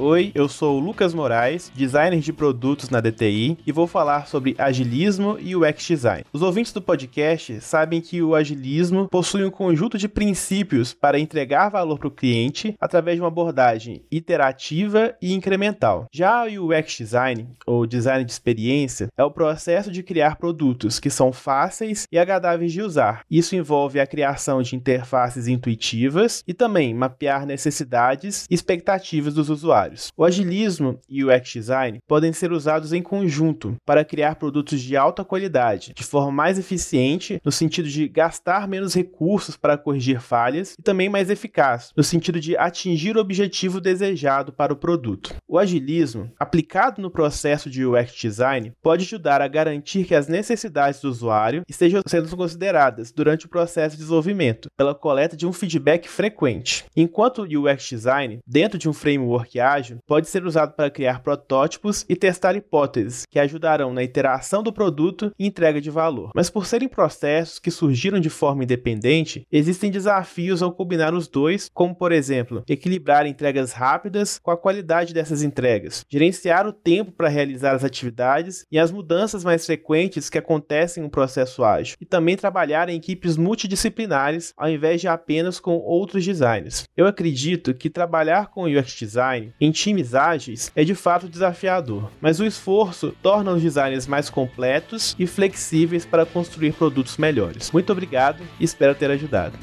Oi, eu sou o Lucas Moraes, designer de produtos na DTI, e vou falar sobre agilismo e UX design. Os ouvintes do podcast sabem que o agilismo possui um conjunto de princípios para entregar valor para o cliente através de uma abordagem iterativa e incremental. Já o UX design, ou design de experiência, é o processo de criar produtos que são fáceis e agradáveis de usar. Isso envolve a criação de interfaces intuitivas e também mapear necessidades e expectativas dos usuários usuários. O agilismo e o UX design podem ser usados em conjunto para criar produtos de alta qualidade, de forma mais eficiente, no sentido de gastar menos recursos para corrigir falhas, e também mais eficaz, no sentido de atingir o objetivo desejado para o produto. O agilismo, aplicado no processo de UX design, pode ajudar a garantir que as necessidades do usuário estejam sendo consideradas durante o processo de desenvolvimento, pela coleta de um feedback frequente. Enquanto o UX design, dentro de um framework ágil, ágil pode ser usado para criar protótipos e testar hipóteses que ajudarão na iteração do produto e entrega de valor. Mas por serem processos que surgiram de forma independente, existem desafios ao combinar os dois, como por exemplo, equilibrar entregas rápidas com a qualidade dessas entregas, gerenciar o tempo para realizar as atividades e as mudanças mais frequentes que acontecem no processo ágil, e também trabalhar em equipes multidisciplinares ao invés de apenas com outros designers. Eu acredito que trabalhar com UX design em é de fato desafiador, mas o esforço torna os designers mais completos e flexíveis para construir produtos melhores. Muito obrigado e espero ter ajudado.